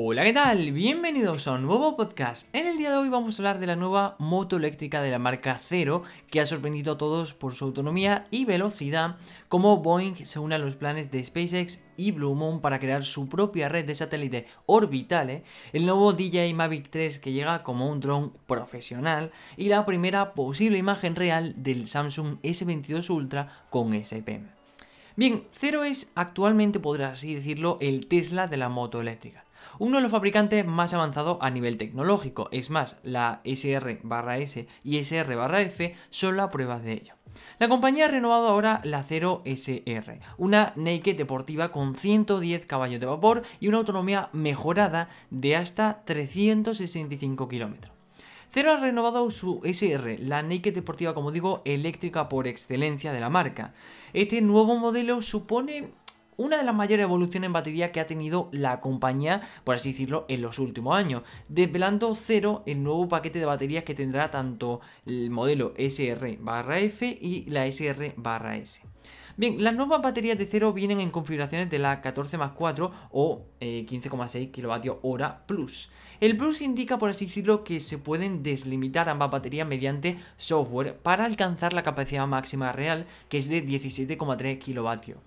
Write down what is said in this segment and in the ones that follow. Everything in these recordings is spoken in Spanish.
Hola, ¿qué tal? Bienvenidos a un nuevo podcast. En el día de hoy vamos a hablar de la nueva moto eléctrica de la marca Zero, que ha sorprendido a todos por su autonomía y velocidad, como Boeing se une a los planes de SpaceX y Blue Moon para crear su propia red de satélite orbitales, el nuevo DJI Mavic 3 que llega como un dron profesional y la primera posible imagen real del Samsung S22 Ultra con SP. Bien, Zero es actualmente, podrás así decirlo, el Tesla de la moto eléctrica uno de los fabricantes más avanzados a nivel tecnológico. Es más, la SR-S y SR-F son las pruebas de ello. La compañía ha renovado ahora la 0SR, una naked deportiva con 110 caballos de vapor y una autonomía mejorada de hasta 365 kilómetros. Cero ha renovado su SR, la Naked deportiva, como digo, eléctrica por excelencia de la marca. Este nuevo modelo supone una de las mayores evoluciones en batería que ha tenido la compañía, por así decirlo, en los últimos años, desvelando cero el nuevo paquete de baterías que tendrá tanto el modelo SR-F y la SR-S. Bien, las nuevas baterías de cero vienen en configuraciones de la 14 más 4 o 15,6 kWh Plus. El Plus indica, por así decirlo, que se pueden deslimitar ambas baterías mediante software para alcanzar la capacidad máxima real, que es de 17,3 kW.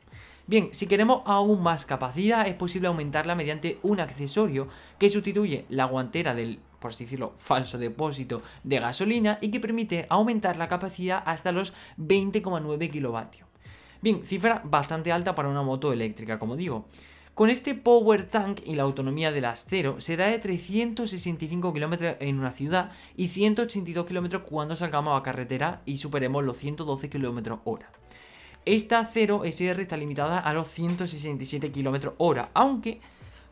Bien, si queremos aún más capacidad, es posible aumentarla mediante un accesorio que sustituye la guantera del, por así decirlo, falso depósito de gasolina y que permite aumentar la capacidad hasta los 20,9 kilovatios. Bien, cifra bastante alta para una moto eléctrica, como digo. Con este Power Tank y la autonomía del acero será de 365 km en una ciudad y 182 km cuando salgamos a carretera y superemos los 112 km hora. Esta 0SR está limitada a los 167 km hora, aunque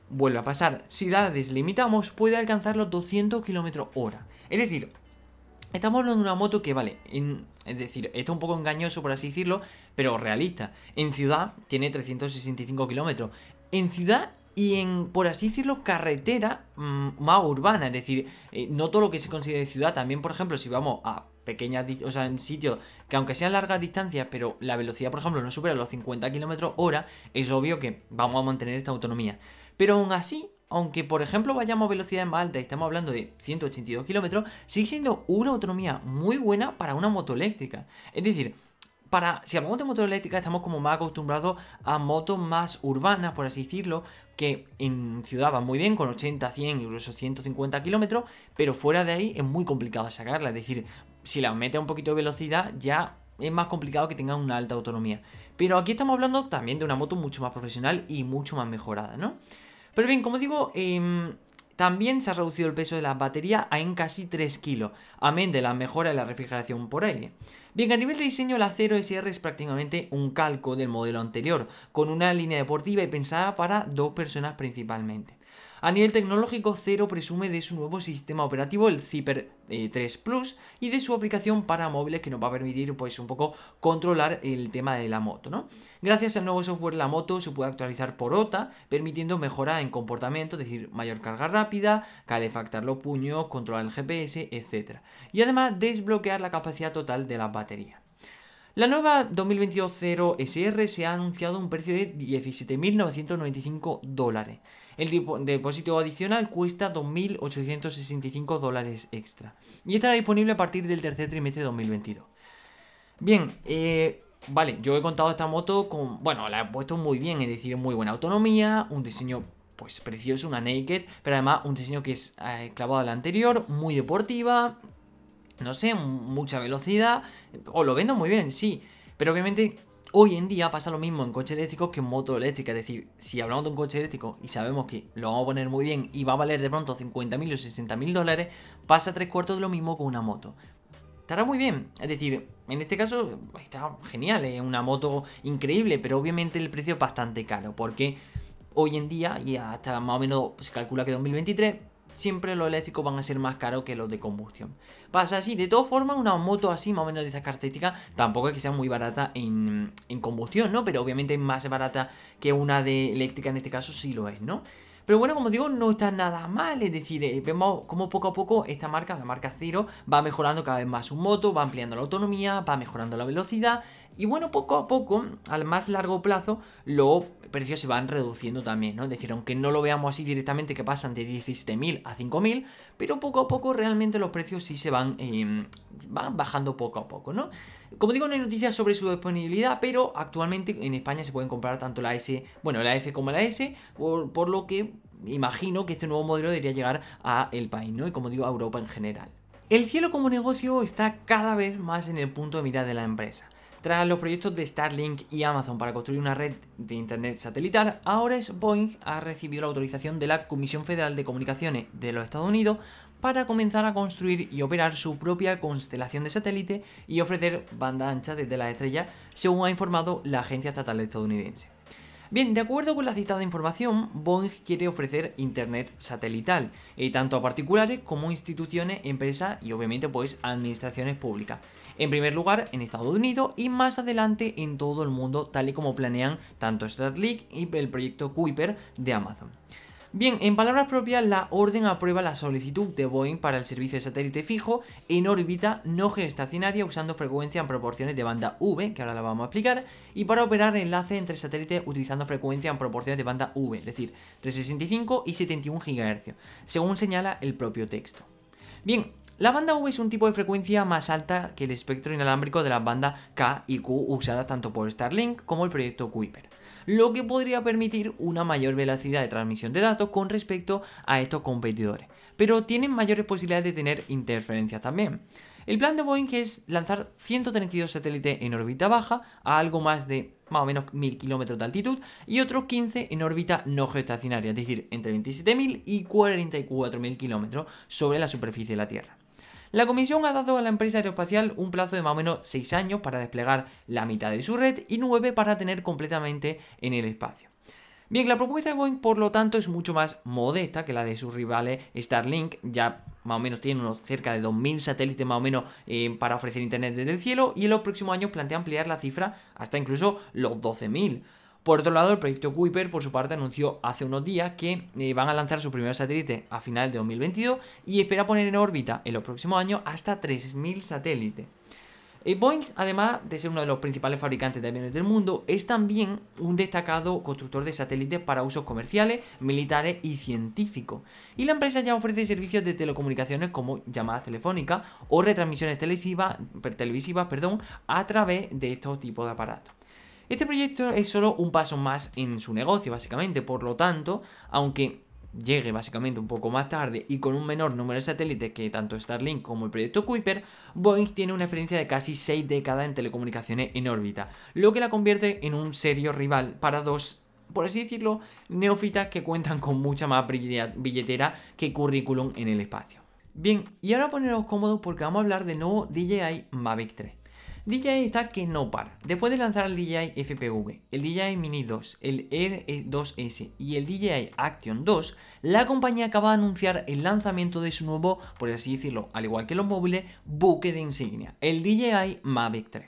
vuelve a pasar, si la deslimitamos puede alcanzar los 200 km hora. Es decir, estamos hablando de una moto que vale, es decir, esto es un poco engañoso por así decirlo, pero realista. En ciudad tiene 365 km. En ciudad y en, por así decirlo, carretera mm, más urbana. Es decir, eh, no todo lo que se considere ciudad. También, por ejemplo, si vamos a pequeñas, o sea, en sitios que aunque sean largas distancias, pero la velocidad, por ejemplo, no supera los 50 km hora, es obvio que vamos a mantener esta autonomía. Pero aún así, aunque por ejemplo vayamos a velocidades más altas y estamos hablando de 182 km, sigue siendo una autonomía muy buena para una moto eléctrica. Es decir, para, si hablamos de moto eléctrica, estamos como más acostumbrados a motos más urbanas, por así decirlo, que en ciudad van muy bien, con 80, 100, incluso 150 kilómetros, pero fuera de ahí es muy complicado sacarla. Es decir, si la mete a un poquito de velocidad, ya es más complicado que tenga una alta autonomía. Pero aquí estamos hablando también de una moto mucho más profesional y mucho más mejorada, ¿no? Pero bien, como digo, eh, también se ha reducido el peso de la batería a en casi 3 kilos, amén de la mejora de la refrigeración por aire. Bien, a nivel de diseño, la 0SR es prácticamente un calco del modelo anterior, con una línea deportiva y pensada para dos personas principalmente. A nivel tecnológico, Zero presume de su nuevo sistema operativo, el Zipper 3 eh, Plus, y de su aplicación para móviles que nos va a permitir pues un poco controlar el tema de la moto. Gracias al nuevo software la moto se puede actualizar por OTA, permitiendo mejora en comportamiento, es decir, mayor carga rápida, calefactar los puños, controlar el GPS, etc. Y además desbloquear la capacidad total de la batería. La nueva 2022 0 SR se ha anunciado un precio de 17.995 dólares. El depósito adicional cuesta 2.865 dólares extra. Y estará disponible a partir del tercer trimestre de 2022. Bien, eh, vale, yo he contado esta moto con... Bueno, la he puesto muy bien, es decir, muy buena autonomía, un diseño pues precioso, una naked, pero además un diseño que es eh, clavado al anterior, muy deportiva, no sé, mucha velocidad, o lo vendo muy bien, sí, pero obviamente hoy en día pasa lo mismo en coches eléctricos que en moto eléctrica, es decir, si hablamos de un coche eléctrico y sabemos que lo vamos a poner muy bien y va a valer de pronto 50.000 o 60.000 dólares, pasa tres cuartos de lo mismo con una moto. Estará muy bien, es decir, en este caso está genial, es una moto increíble, pero obviamente el precio es bastante caro, porque hoy en día, y hasta más o menos se calcula que 2023, siempre los eléctricos van a ser más caros que los de combustión. Pasa así, de todas formas, una moto así, más o menos de esa característica, tampoco es que sea muy barata en, en combustión, ¿no? Pero obviamente es más barata que una de eléctrica, en este caso sí lo es, ¿no? Pero bueno, como digo, no está nada mal. Es decir, eh, vemos como poco a poco esta marca, la marca Zero, va mejorando cada vez más su moto, va ampliando la autonomía, va mejorando la velocidad Y bueno, poco a poco, al más largo plazo, los precios se van reduciendo también, ¿no? Es decir, aunque no lo veamos así directamente que pasan de 17.000 a 5.000, pero poco a poco realmente los precios sí se van, em, van bajando poco a poco, ¿no? Como digo, no hay noticias sobre su disponibilidad, pero actualmente en España se pueden comprar tanto la S, bueno, la F como la S, por, por lo que imagino que este nuevo modelo debería llegar a el país, ¿no? Y como digo, a Europa en general. El cielo como negocio está cada vez más en el punto de mira de la empresa. Tras los proyectos de Starlink y Amazon para construir una red de Internet satelital, ahora es Boeing ha recibido la autorización de la Comisión Federal de Comunicaciones de los Estados Unidos para comenzar a construir y operar su propia constelación de satélite y ofrecer banda ancha desde la estrella, según ha informado la agencia estatal estadounidense. Bien, de acuerdo con la citada información, Boeing quiere ofrecer Internet satelital, eh, tanto a particulares como instituciones, empresas y obviamente pues administraciones públicas. En primer lugar en Estados Unidos y más adelante en todo el mundo, tal y como planean tanto Starlink y el proyecto Kuiper de Amazon. Bien, en palabras propias, la orden aprueba la solicitud de Boeing para el servicio de satélite fijo en órbita no geoestacionaria usando frecuencia en proporciones de banda V, que ahora la vamos a explicar, y para operar enlace entre satélites utilizando frecuencia en proporciones de banda V, es decir, 365 y 71 GHz, según señala el propio texto. Bien, la banda V es un tipo de frecuencia más alta que el espectro inalámbrico de las bandas K y Q usadas tanto por Starlink como el proyecto Kuiper lo que podría permitir una mayor velocidad de transmisión de datos con respecto a estos competidores, pero tienen mayores posibilidades de tener interferencias también. El plan de Boeing es lanzar 132 satélites en órbita baja a algo más de más o menos 1000 kilómetros de altitud y otros 15 en órbita no geoestacionaria, es decir, entre 27.000 y 44.000 kilómetros sobre la superficie de la Tierra. La comisión ha dado a la empresa aeroespacial un plazo de más o menos 6 años para desplegar la mitad de su red y 9 para tener completamente en el espacio. Bien, la propuesta de Boeing, por lo tanto, es mucho más modesta que la de sus rivales Starlink. Ya más o menos tiene unos cerca de 2.000 satélites más o menos eh, para ofrecer internet desde el cielo y en los próximos años plantea ampliar la cifra hasta incluso los 12.000. Por otro lado, el proyecto Kuiper, por su parte, anunció hace unos días que eh, van a lanzar su primer satélite a finales de 2022 y espera poner en órbita en los próximos años hasta 3.000 satélites. Eh, Boeing, además de ser uno de los principales fabricantes de aviones del mundo, es también un destacado constructor de satélites para usos comerciales, militares y científicos. Y la empresa ya ofrece servicios de telecomunicaciones como llamadas telefónicas o retransmisiones televisivas, a través de estos tipos de aparatos. Este proyecto es solo un paso más en su negocio, básicamente. Por lo tanto, aunque llegue básicamente un poco más tarde y con un menor número de satélites que tanto Starlink como el proyecto Kuiper, Boeing tiene una experiencia de casi 6 décadas en telecomunicaciones en órbita, lo que la convierte en un serio rival para dos por así decirlo, neófitas que cuentan con mucha más billetera que currículum en el espacio. Bien, y ahora poneros cómodos porque vamos a hablar del nuevo DJI Mavic 3. DJI está que no para. Después de lanzar el DJI FPV, el DJI Mini 2, el Air 2S y el DJI Action 2, la compañía acaba de anunciar el lanzamiento de su nuevo, por así decirlo, al igual que los móviles, buque de insignia, el DJI Mavic 3.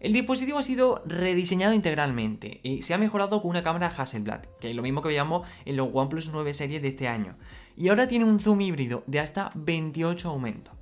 El dispositivo ha sido rediseñado integralmente y se ha mejorado con una cámara Hasselblad, que es lo mismo que veíamos en los OnePlus 9 series de este año, y ahora tiene un zoom híbrido de hasta 28 aumentos.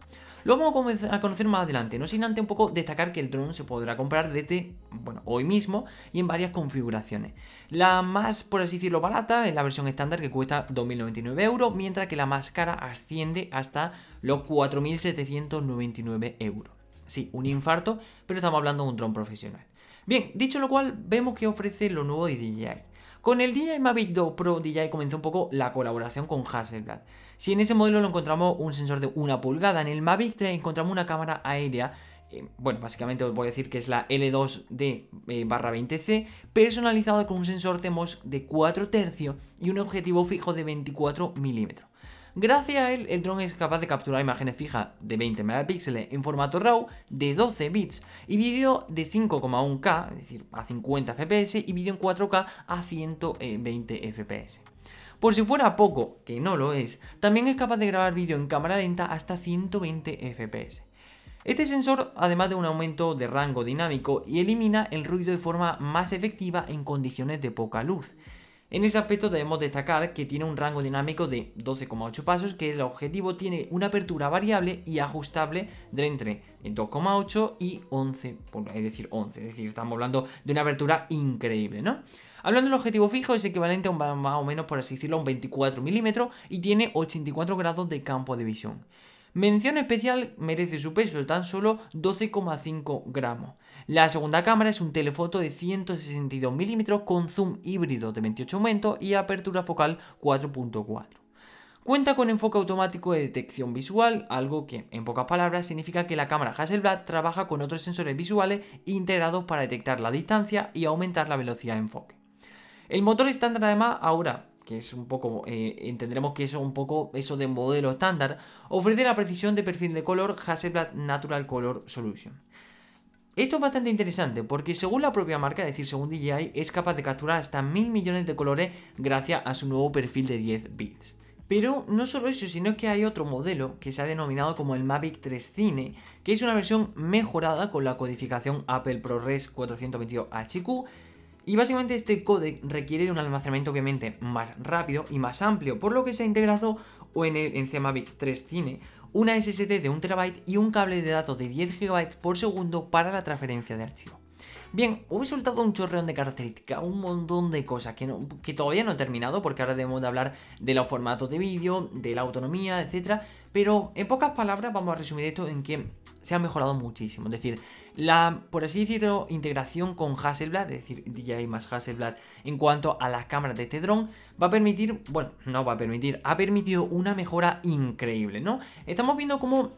Lo vamos a conocer más adelante, no sin antes un poco destacar que el dron se podrá comprar desde, bueno, hoy mismo y en varias configuraciones. La más, por así decirlo, barata es la versión estándar que cuesta 2.099 euros, mientras que la más cara asciende hasta los 4.799 euros. Sí, un infarto, pero estamos hablando de un dron profesional. Bien, dicho lo cual, vemos que ofrece lo nuevo de DJI. Con el DJI Mavic 2 Pro, DJI comenzó un poco la colaboración con Hasselblad. Si en ese modelo lo encontramos un sensor de una pulgada, en el Mavic 3 encontramos una cámara aérea eh, bueno, básicamente os voy a decir que es la L2D eh, barra 20C, personalizada con un sensor CMOS de 4 tercios y un objetivo fijo de 24 milímetros. Gracias a él, el dron es capaz de capturar imágenes fijas de 20 megapíxeles en formato RAW de 12 bits y vídeo de 5,1K, es decir, a 50 fps y vídeo en 4K a 120 fps. Por si fuera poco, que no lo es, también es capaz de grabar vídeo en cámara lenta hasta 120 fps. Este sensor, además de un aumento de rango dinámico, y elimina el ruido de forma más efectiva en condiciones de poca luz. En ese aspecto debemos destacar que tiene un rango dinámico de 12,8 pasos, que el objetivo tiene una apertura variable y ajustable de entre 2,8 y 11, es decir, 11, es decir, estamos hablando de una apertura increíble, ¿no? Hablando del objetivo fijo, es equivalente a un, más o menos, por así decirlo, a un 24 milímetros y tiene 84 grados de campo de visión. Mención especial merece su peso, tan solo 12,5 gramos. La segunda cámara es un telefoto de 162 mm con zoom híbrido de 28 aumentos y apertura focal 4.4. Cuenta con enfoque automático de detección visual, algo que, en pocas palabras, significa que la cámara Hasselblad trabaja con otros sensores visuales integrados para detectar la distancia y aumentar la velocidad de enfoque. El motor estándar además ahora que es un poco, eh, entendremos que eso un poco, eso de modelo estándar, ofrece la precisión de perfil de color Hasselblad Natural Color Solution. Esto es bastante interesante porque según la propia marca, es decir, según DJI, es capaz de capturar hasta mil millones de colores gracias a su nuevo perfil de 10 bits. Pero no solo eso, sino que hay otro modelo que se ha denominado como el Mavic 3 Cine, que es una versión mejorada con la codificación Apple ProRes 422 HQ y básicamente este codec requiere de un almacenamiento obviamente más rápido y más amplio, por lo que se ha integrado en el en Mavic 3 Cine una SSD de 1 TB y un cable de datos de 10 GB por segundo para la transferencia de archivo. Bien, he soltado un chorreón de características, un montón de cosas que, que todavía no he terminado porque ahora debemos de hablar de los formatos de vídeo, de la autonomía, etc. Pero en pocas palabras vamos a resumir esto en que se ha mejorado muchísimo. Es decir, la, por así decirlo, integración con Hasselblad, es decir, DJI más Hasselblad, en cuanto a las cámaras de este dron, va a permitir, bueno, no va a permitir, ha permitido una mejora increíble, ¿no? Estamos viendo cómo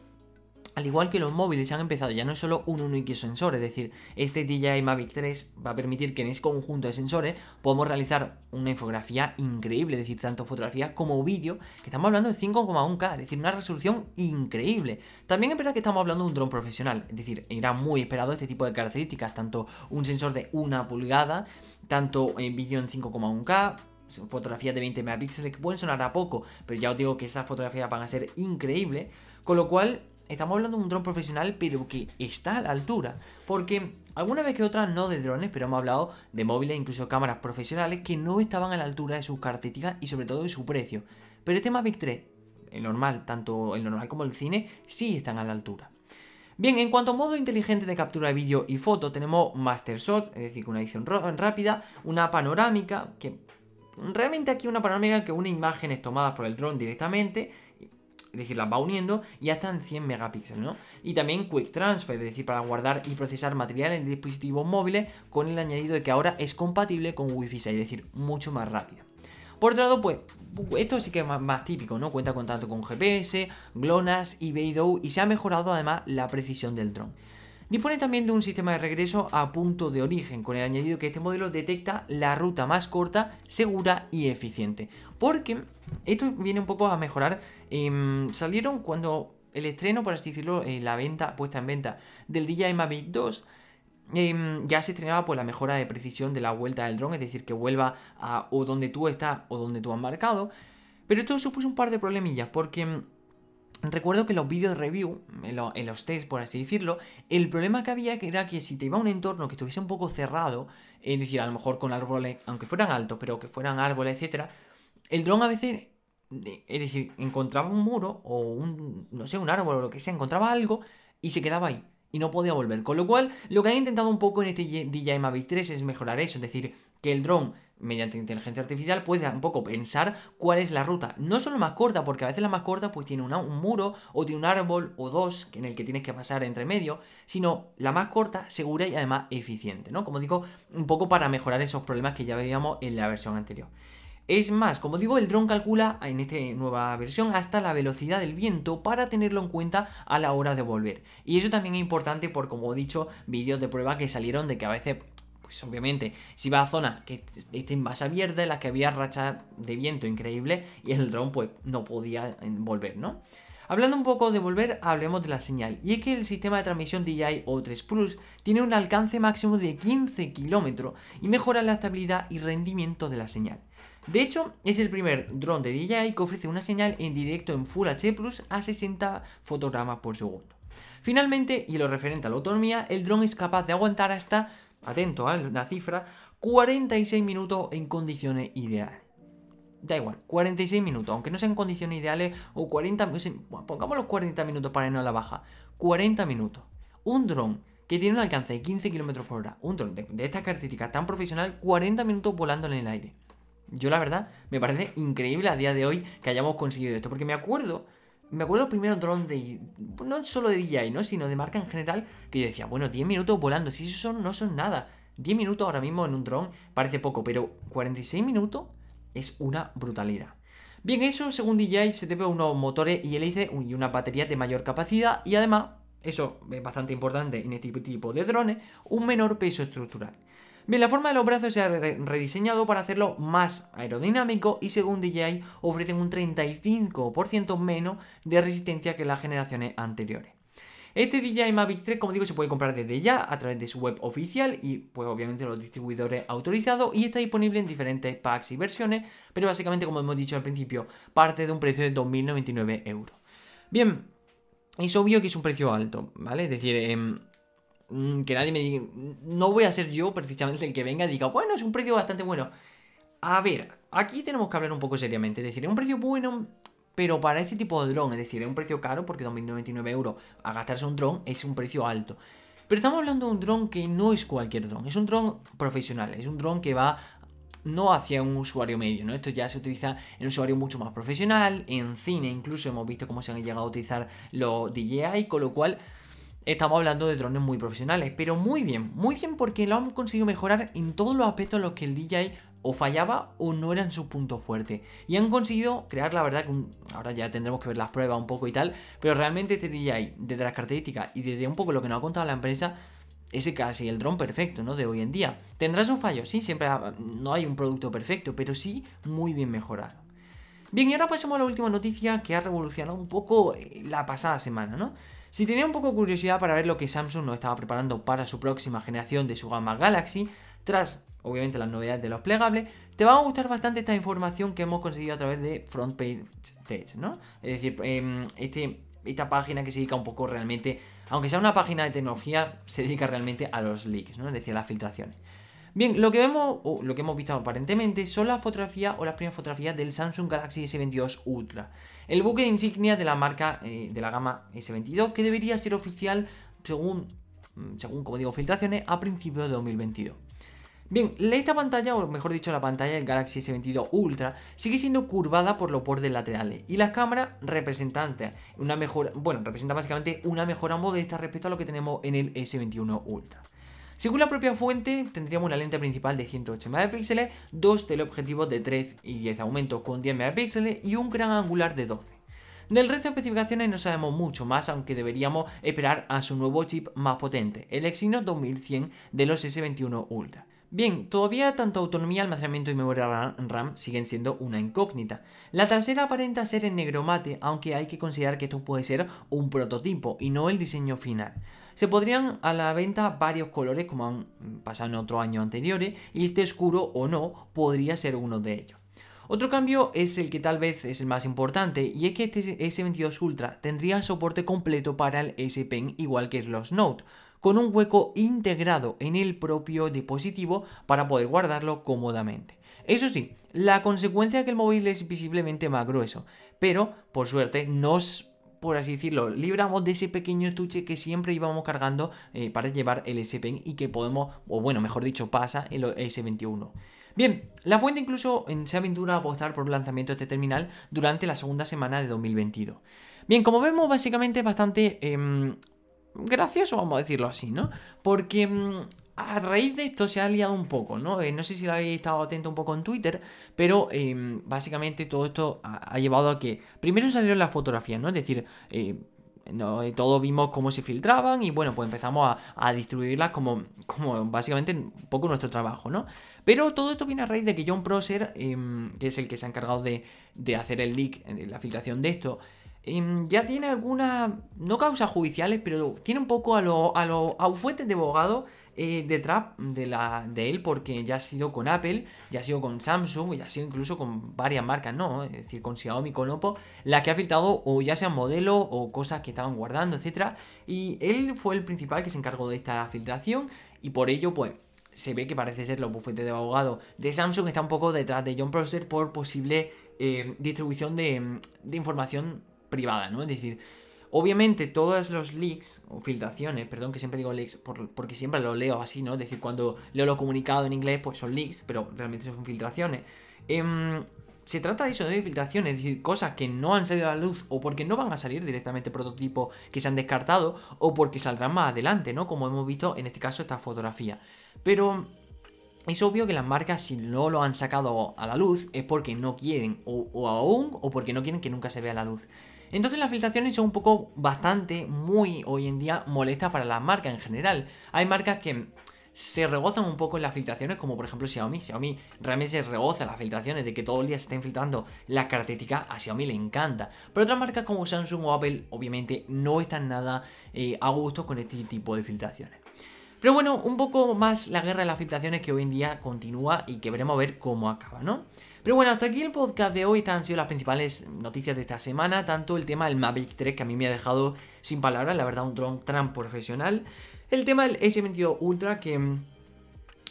al igual que los móviles han empezado ya no es solo un único sensor, es decir, este DJI Mavic 3 va a permitir que en ese conjunto de sensores podamos realizar una infografía increíble, es decir, tanto fotografía como vídeo, que estamos hablando de 5,1K, es decir, una resolución increíble. También es verdad que estamos hablando de un dron profesional, es decir, era muy esperado este tipo de características, tanto un sensor de una pulgada, tanto en vídeo en 5,1K, fotografías de 20 megapíxeles que pueden sonar a poco, pero ya os digo que esas fotografías van a ser increíbles, con lo cual estamos hablando de un dron profesional, pero que está a la altura. Porque alguna vez que otra, no de drones, pero hemos hablado de móviles, incluso cámaras profesionales, que no estaban a la altura de sus características y sobre todo de su precio. Pero este Mavic 3, el normal, tanto el normal como el cine, sí están a la altura. Bien, en cuanto a modo inteligente de captura de vídeo y foto, tenemos Master Shot, es decir, una edición rápida, una panorámica, que realmente aquí una panorámica que une imágenes tomadas por el dron directamente es decir, las va uniendo y hasta en 100 megapíxeles, ¿no? Y también Quick Transfer, es decir, para guardar y procesar material en dispositivos móviles con el añadido de que ahora es compatible con Wi-Fi 6, es decir, mucho más rápido. Por otro lado, pues, esto sí que es más, típico, ¿no? Cuenta con tanto con GPS, GLONASS y Beidou y se ha mejorado además la precisión del dron. Dispone también de un sistema de regreso a punto de origen, con el añadido que este modelo detecta la ruta más corta, segura y eficiente. Porque esto viene un poco a mejorar. Em, salieron cuando el estreno, por así decirlo, eh, la venta, puesta en venta del DJI Mavic 2. Em, ya se estrenaba pues la mejora de precisión de la vuelta del dron, es decir, que vuelva a o donde tú estás o donde tú has marcado. Pero esto supuso un par de problemillas, porque Recuerdo que los vídeos review, en, los test por así decirlo, el problema que había era que si te iba a un entorno que estuviese un poco cerrado, es decir, a lo mejor con árboles, aunque fueran altos, pero que fueran árboles, etcétera, el dron a veces, es decir, encontraba un muro o un, no sé, un árbol o lo que sea, encontraba algo y se quedaba ahí y no podía volver. Con lo cual, lo que han intentado un poco en este DJI Mavic 3 es mejorar eso, es decir, que el dron mediante inteligencia artificial puede un poco pensar cuál es la ruta. No solo más corta, porque a veces la más corta pues tiene un muro o tiene un árbol o dos en el que tienes que pasar entre medio, sino la más corta, segura y además eficiente, ¿no? Como digo, un poco para mejorar esos problemas que ya veíamos en la versión anterior. Es más, como digo, el dron calcula en esta nueva versión hasta la velocidad del viento para tenerlo en cuenta a la hora de volver. Y eso también es importante por, como he dicho, vídeos de prueba que salieron de que a veces pues obviamente, si va a zonas que estén más abiertas, en las que había rachas de viento increíble y el dron pues no podía eh, volver, ¿no? Hablando un poco de volver, hablemos de la señal. Y es que el sistema de transmisión DJI O3 Plus tiene un alcance máximo de 15 kilómetros y mejora la estabilidad y rendimiento de la señal. De hecho, es el primer dron de DJI que ofrece una señal en directo en Full HD Plus a 60 fotogramas por segundo. Finalmente, y lo referente a la autonomía, el dron es capaz de aguantar hasta atento a la cifra, 46 minutos en condiciones ideales. Da igual, 46 minutos, aunque no sean condiciones ideales o 40, pongamos los 40 minutos para irnos a la baja. 40 minutos. Un dron que tiene un alcance de 15 km por hora, un dron de, de esta característica tan profesional, 40 minutos volando en el aire. Yo la verdad me parece increíble a día de hoy que hayamos conseguido esto, porque me acuerdo, me acuerdo primero dron de, no solo de DJI, ¿no? sino de marca en general, que yo decía, bueno, 10 minutos volando, si eso son, no son nada. 10 minutos ahora mismo en un dron parece poco, pero 46 minutos es una brutalidad. Bien, eso según DJI se debe a unos motores y hélice y una batería de mayor capacidad y además, eso es bastante importante en este tipo de drones, un menor peso estructural. Bien, la forma de los brazos se ha rediseñado para hacerlo más aerodinámico y según DJI ofrecen un 35% menos de resistencia que las generaciones anteriores. Este DJI Mavic 3, como digo, se puede comprar desde ya a través de su web oficial y pues obviamente los distribuidores autorizados y está disponible en diferentes packs y versiones, pero básicamente como hemos dicho al principio, parte de un precio de 2.099 euros. Bien, es obvio que es un precio alto, ¿vale? Es decir, eh, que nadie me diga, no voy a ser yo precisamente el que venga y diga, bueno, es un precio bastante bueno. A ver, aquí tenemos que hablar un poco seriamente, es decir, es un precio bueno, pero para este tipo de dron, es decir, es un precio caro porque 2.099 euros a gastarse un dron es un precio alto. Pero estamos hablando de un dron que no es cualquier dron, es un dron profesional, es un dron que va no hacia un usuario medio, ¿no? Esto ya se utiliza en un usuario mucho más profesional, en cine incluso hemos visto cómo se han llegado a utilizar los DJI, con lo cual estamos hablando de drones muy profesionales, pero muy bien, muy bien porque lo han conseguido mejorar en todos los aspectos en los que el DJI o fallaba o no eran su punto fuerte. Y han conseguido crear, la verdad, que ahora ya tendremos que ver las pruebas un poco y tal, pero realmente este DJI, desde las características y desde un poco lo que nos ha contado la empresa, es casi el dron perfecto, ¿no? De hoy en día. ¿Tendrá sus fallos? Sí, siempre no hay un producto perfecto, pero sí muy bien mejorado. Bien, y ahora pasamos a la última noticia que ha revolucionado un poco eh, la pasada semana, ¿no? Si tenía un poco de curiosidad para ver lo que Samsung nos estaba preparando para su próxima generación de su gama Galaxy, tras obviamente las novedades de los plegables, te va a gustar bastante esta información que hemos conseguido a través de Front Page Tech, ¿no? Es decir, em, este, esta página que se dedica un poco realmente, aunque sea una página de tecnología, se dedica realmente a los leaks, ¿no? Es decir, a las filtraciones. Bien, lo que vemos, o lo que hemos visto aparentemente, son las fotografías o las primeras fotografías del Samsung Galaxy S22 Ultra. El buque de insignia de la marca eh, de la gama S22 que debería ser oficial según, mm, según como digo, filtraciones a principios de 2022. Bien, esta pantalla, o mejor dicho la pantalla del Galaxy S22 Ultra, sigue siendo curvada por los bordes laterales y la cámara representante, una bueno, representa básicamente una mejora modesta respecto a lo que tenemos en el S21 Ultra. Según la propia fuente, tendríamos una lente principal de 108 megapíxeles, dos teleobjetivos de 3 y 10 aumentos con 10 megapíxeles y un gran angular de 12. Del resto de especificaciones no sabemos mucho más, aunque deberíamos esperar a su nuevo chip más potente, el Exynos 2100 de los S21 Ultra. Bien, todavía tanto autonomía, almacenamiento y memoria RAM siguen siendo una incógnita. La trasera aparenta ser en negro mate, aunque hay que considerar que esto puede ser un prototipo y no el diseño final. Se podrían a la venta varios colores como han pasado en otros años anteriores y este oscuro o no podría ser uno de ellos. Otro cambio es el que tal vez es el más importante y es que este S22 Ultra tendría soporte completo para el S Pen igual que los Note, con un hueco integrado en el propio dispositivo para poder guardarlo cómodamente. Eso sí, la consecuencia es que el móvil es visiblemente más grueso, pero por suerte nos por así decirlo, libramos de ese pequeño estuche que siempre íbamos cargando eh, para llevar el S Pen y que podemos, o bueno, mejor dicho, pasa el S21. Bien, la fuente incluso se aventura a apostar por el lanzamiento de este terminal durante la segunda semana de 2022. Bien, como vemos, básicamente es bastante em, gracioso, vamos a decirlo así, ¿no? Porque em, a raíz de esto se ha liado un poco, ¿no? Eh, no sé si lo habéis estado atento un poco en Twitter, pero em, básicamente todo esto ha, llevado a que primero salieron las fotografías, ¿no? Es decir, eh, eh, todos vimos cómo se filtraban y bueno, pues empezamos a, distribuirlas como, como básicamente un poco nuestro trabajo, ¿no? Pero todo esto viene a raíz de que John Prosser, em, que es el que se ha encargado de, de hacer el leak, la filtración de esto, em, ya tiene algunas, no causas judiciales, pero tiene un poco a los a lo, a de abogado eh, detrás de, la, de él porque ya ha sido con Apple, ya ha sido con Samsung, ya ha sido incluso con varias marcas, ¿no? Es decir, con Xiaomi, con Oppo, la que ha filtrado o ya sean modelos o cosas que estaban guardando, etcétera. Y él fue el principal que se encargó de esta filtración y por ello, pues, se ve que parece ser los bufetes de abogado de Samsung está un poco detrás de John Prosser por posible eh, distribución de, de información privada, ¿no? Es decir, Obviamente, todos los leaks o filtraciones, perdón que siempre digo leaks porque siempre lo leo así, ¿no? Es decir, cuando leo lo comunicado en inglés, pues son leaks, pero realmente son filtraciones. Em, se trata de eso, de filtraciones, es decir, cosas que no han salido a la luz o porque no van a salir directamente prototipos que se han descartado o porque saldrán más adelante, ¿no? Como hemos visto en este caso esta fotografía. Pero es obvio que las marcas si no lo han sacado a la luz es porque no quieren o, aún o porque no quieren que nunca se vea la luz. Entonces las filtraciones son un poco bastante, muy hoy en día molestas para las marcas en general. Hay marcas que se regozan un poco en las filtraciones, como por ejemplo Xiaomi. Xiaomi realmente se regoza las filtraciones de que todo el día se estén filtrando la característica, a Xiaomi le encanta. Pero otras marcas como Samsung o Apple, obviamente, no están nada eh, a gusto con este tipo de filtraciones. Pero bueno, un poco más la guerra de las filtraciones que hoy en día continúa y que veremos a ver cómo acaba, ¿no? Pero bueno, hasta aquí el podcast de hoy. Estas han sido las principales noticias de esta semana. Tanto el tema del Mavic 3, que a mí me ha dejado sin palabras, la verdad, un dron tan profesional. El tema del S22 Ultra, que mm,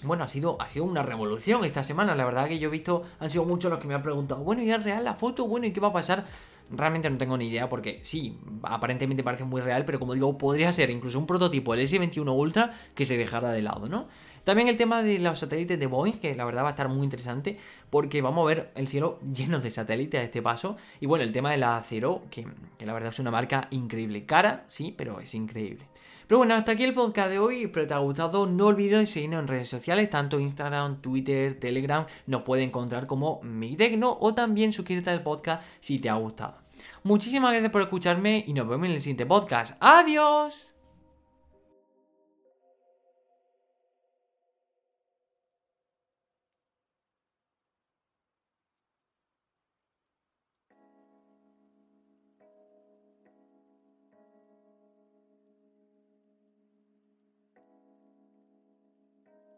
bueno, ha sido, ha sido una revolución esta semana. La verdad que yo he visto, han sido muchos los que me han preguntado, bueno, ¿y es real la foto? Bueno, ¿y qué va a pasar? Realmente no tengo ni idea porque sí, aparentemente parece muy real, pero como digo, podría ser incluso un prototipo del S21 Ultra que se dejara de lado, ¿no? También el tema de los satélites de Boeing, que la verdad va a estar muy interesante, porque vamos a ver el cielo lleno de satélites a este paso. Y bueno, el tema de la Cero, que, que la verdad es una marca increíble. Cara, sí, pero es increíble. Pero bueno, hasta aquí el podcast de hoy. Espero te ha gustado. No olvides seguirnos en redes sociales, tanto Instagram, Twitter, Telegram. Nos puede encontrar como Tecno o también suscríbete al podcast si te ha gustado. Muchísimas gracias por escucharme y nos vemos en el siguiente podcast. ¡Adiós!